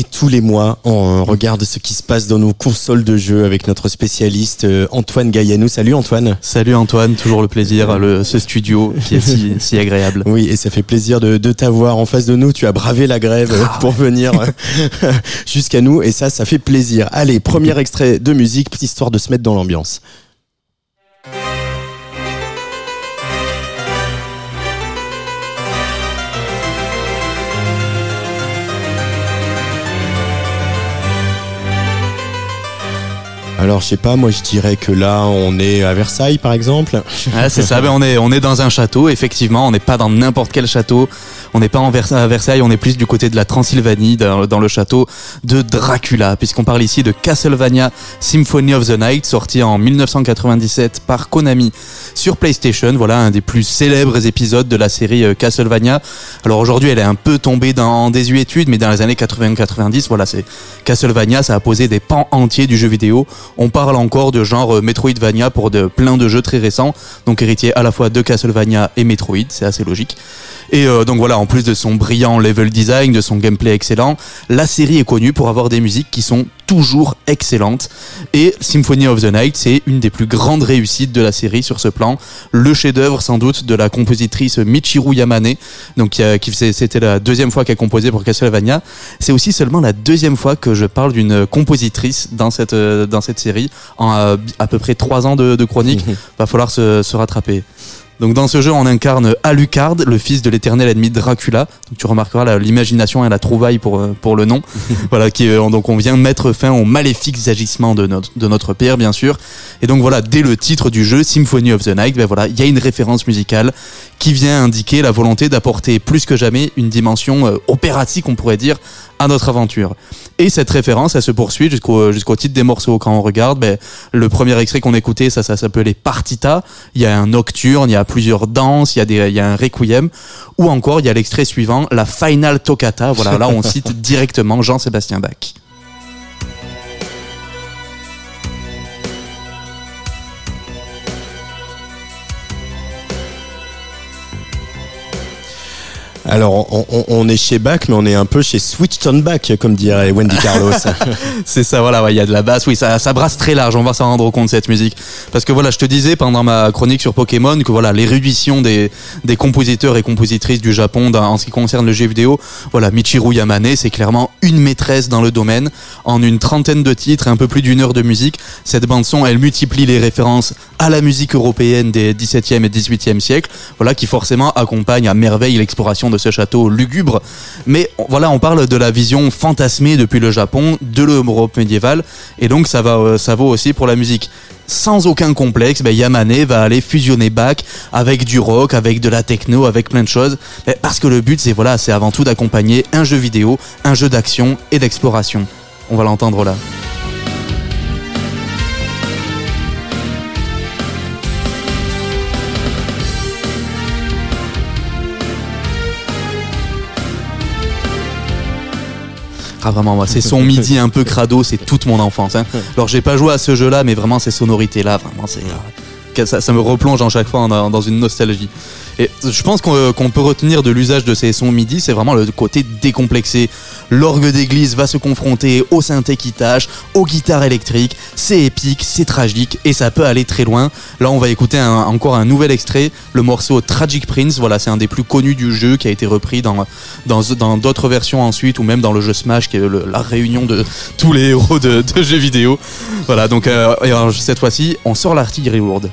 Et tous les mois, on regarde ce qui se passe dans nos consoles de jeux avec notre spécialiste euh, Antoine Gaillanou. Salut Antoine. Salut Antoine, toujours le plaisir, le, ce studio qui est si, si, agréable. Oui, et ça fait plaisir de, de t'avoir en face de nous. Tu as bravé la grève ah pour venir euh, jusqu'à nous et ça, ça fait plaisir. Allez, premier extrait de musique, histoire de se mettre dans l'ambiance. Alors, je sais pas, moi je dirais que là, on est à Versailles, par exemple. Ah, c'est ça, ben, on, est, on est dans un château, effectivement, on n'est pas dans n'importe quel château. On n'est pas en à Versailles, on est plus du côté de la Transylvanie, dans, le château de Dracula, puisqu'on parle ici de Castlevania Symphony of the Night, sorti en 1997 par Konami sur PlayStation. Voilà un des plus célèbres épisodes de la série euh, Castlevania. Alors aujourd'hui, elle est un peu tombée dans, en désuétude, mais dans les années 80-90, voilà, c'est Castlevania, ça a posé des pans entiers du jeu vidéo on parle encore de genre euh, Metroidvania pour de plein de jeux très récents, donc héritier à la fois de Castlevania et Metroid, c'est assez logique. Et euh, donc voilà, en plus de son brillant level design, de son gameplay excellent, la série est connue pour avoir des musiques qui sont toujours excellentes. Et Symphony of the Night, c'est une des plus grandes réussites de la série sur ce plan. Le chef-d'œuvre sans doute de la compositrice Michiru Yamane, donc qui, c'était la deuxième fois qu'elle composait pour Castlevania. C'est aussi seulement la deuxième fois que je parle d'une compositrice dans cette euh, dans cette série en euh, à, peu près trois ans de, chronique. Va falloir se, se rattraper. Donc dans ce jeu, on incarne Alucard, le fils de l'éternel ennemi Dracula. Donc tu remarqueras l'imagination et la trouvaille pour euh, pour le nom. voilà, qui euh, donc on vient mettre fin aux maléfiques agissements de notre de notre père, bien sûr. Et donc voilà, dès le titre du jeu, Symphony of the Night, ben voilà, il y a une référence musicale qui vient indiquer la volonté d'apporter plus que jamais une dimension euh, opératique, on pourrait dire, à notre aventure. Et cette référence, elle se poursuit jusqu'au jusqu'au titre des morceaux. Quand on regarde, ben, le premier extrait qu'on écoutait, ça, ça s'appelait Partita. Il y a un nocturne, il y a plusieurs danses, il y a des, il y a un requiem. Ou encore, il y a l'extrait suivant, la Final Toccata. Voilà, là, on cite directement Jean-Sébastien Bach. Alors, on, est chez Bach, mais on est un peu chez Switched on Bach, comme dirait Wendy Carlos. c'est ça, voilà, il y a de la basse, oui, ça, ça brasse très large, on va s'en rendre compte, cette musique. Parce que voilà, je te disais pendant ma chronique sur Pokémon que voilà, l'érudition des, des compositeurs et compositrices du Japon en ce qui concerne le jeu vidéo, voilà, Michiru Yamane, c'est clairement une maîtresse dans le domaine. En une trentaine de titres et un peu plus d'une heure de musique, cette bande-son, elle multiplie les références à la musique européenne des 17e et 18e siècles, voilà, qui forcément accompagne à merveille l'exploration de ce château lugubre. Mais voilà, on parle de la vision fantasmée depuis le Japon, de l'Europe médiévale, et donc ça, va, euh, ça vaut aussi pour la musique sans aucun complexe, ben Yamane va aller fusionner Bach avec du rock, avec de la techno, avec plein de choses. Parce que le but, c'est voilà, c'est avant tout d'accompagner un jeu vidéo, un jeu d'action et d'exploration. On va l'entendre là. Ah vraiment, moi, c'est son midi un peu crado, c'est toute mon enfance. Hein. Alors j'ai pas joué à ce jeu-là, mais vraiment ces sonorités-là, vraiment, c'est ça, ça, me replonge en chaque fois dans une nostalgie. Et je pense qu'on peut retenir de l'usage de ces sons MIDI, c'est vraiment le côté décomplexé. L'orgue d'église va se confronter au synthé qui tâche, aux guitares électriques. C'est épique, c'est tragique et ça peut aller très loin. Là, on va écouter encore un nouvel extrait, le morceau Tragic Prince. Voilà, c'est un des plus connus du jeu qui a été repris dans dans d'autres versions ensuite ou même dans le jeu Smash qui est la réunion de tous les héros de, jeux vidéo. Voilà, donc euh, cette fois-ci, on sort l'artillerie lourde.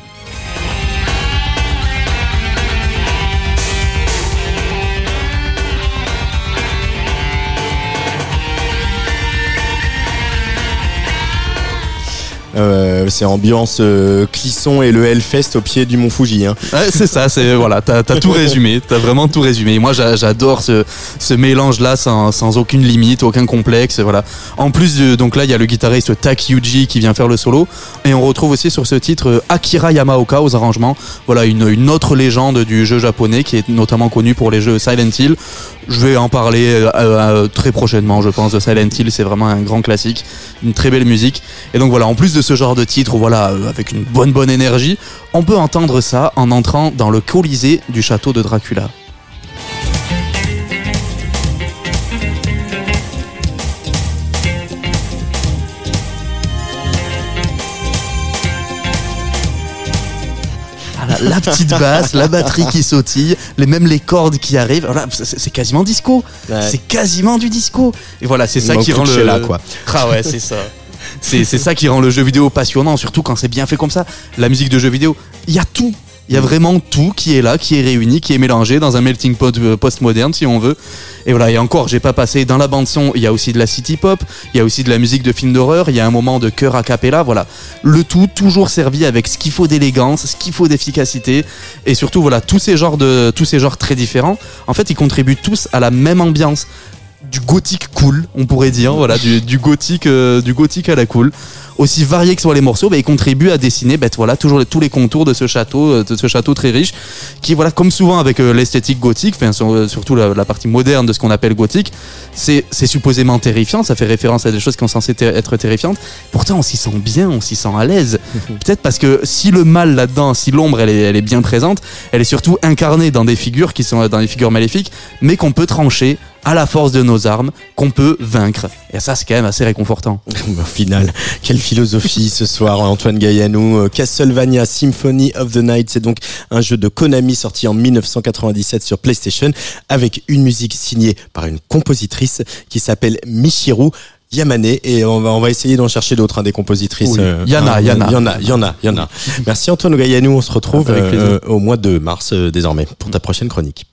Euh, c'est ambiance euh, Clisson et le Hellfest au pied du Mont Fuji. Hein. Ouais, c'est ça, c'est voilà, t'as as tout résumé, t'as vraiment tout résumé. Moi, j'adore ce, ce mélange là sans, sans, aucune limite, aucun complexe, voilà. En plus, de, donc là, il y a le guitariste Tak Yuji qui vient faire le solo, et on retrouve aussi sur ce titre Akira Yamaoka aux arrangements. Voilà, une, une autre légende du jeu japonais qui est notamment connue pour les jeux Silent Hill. Je vais en parler euh, euh, très prochainement, je pense, de Silent Hill. C'est vraiment un grand classique, une très belle musique. Et donc voilà, en plus de ce genre de titre, voilà, euh, avec une bonne bonne énergie, on peut entendre ça en entrant dans le Colisée du château de Dracula. la petite basse, la batterie qui sautille, les, même les cordes qui arrivent. c'est quasiment disco. C'est quasiment du disco. Et voilà, c'est ça qui rend le. Là, quoi. Ah ouais, c'est ça. C'est c'est ça qui rend le jeu vidéo passionnant, surtout quand c'est bien fait comme ça. La musique de jeu vidéo, il y a tout. Il y a vraiment tout qui est là, qui est réuni, qui est mélangé dans un melting pot euh, post-moderne, si on veut. Et voilà, et encore, j'ai pas passé dans la bande son, il y a aussi de la city pop, il y a aussi de la musique de film d'horreur, il y a un moment de chœur a cappella, voilà. Le tout toujours servi avec ce qu'il faut d'élégance, ce qu'il faut d'efficacité, et surtout, voilà, tous ces genres de, tous ces genres très différents, en fait, ils contribuent tous à la même ambiance du gothique cool, on pourrait dire, voilà, du, gothique, euh, du gothique à la cool. Aussi variés que soient les morceaux, bah, ils contribuent à dessiner, bah, voilà, toujours les- tous les contours de ce château, euh, de ce château très riche, qui, voilà, comme souvent avec euh, l'esthétique gothique, enfin, sur- euh, surtout la, la partie moderne de ce qu'on appelle gothique, c'est, c'est supposément terrifiant, ça fait référence à des choses qui sont censées ter- être terrifiantes. Pourtant, on s'y sent bien, on s'y sent à l'aise. Peut-être parce que si le mal là-dedans, si l'ombre elle est, elle est bien présente, elle est surtout incarnée dans des figures qui sont dans des figures maléfiques, mais qu'on peut trancher à la force de nos armes, qu'on peut vaincre. Et ça, c'est quand même assez réconfortant. Au final, quelle philosophie ce soir, Antoine Gaillanou. Euh, Castlevania Symphony of the Night, c'est donc un jeu de Konami sorti en 1997 sur PlayStation avec une musique signée par une compositrice qui s'appelle Michiru. Yamane et on va on va essayer d'en chercher d'autres hein, des compositrices. Oui. euh, Y en a, hein, y en a. y en a, y en a, y en a. Merci Antoine Gaillanou, on se retrouve Avec plaisir. euh, au mois de mars euh, désormais pour ta prochaine chronique.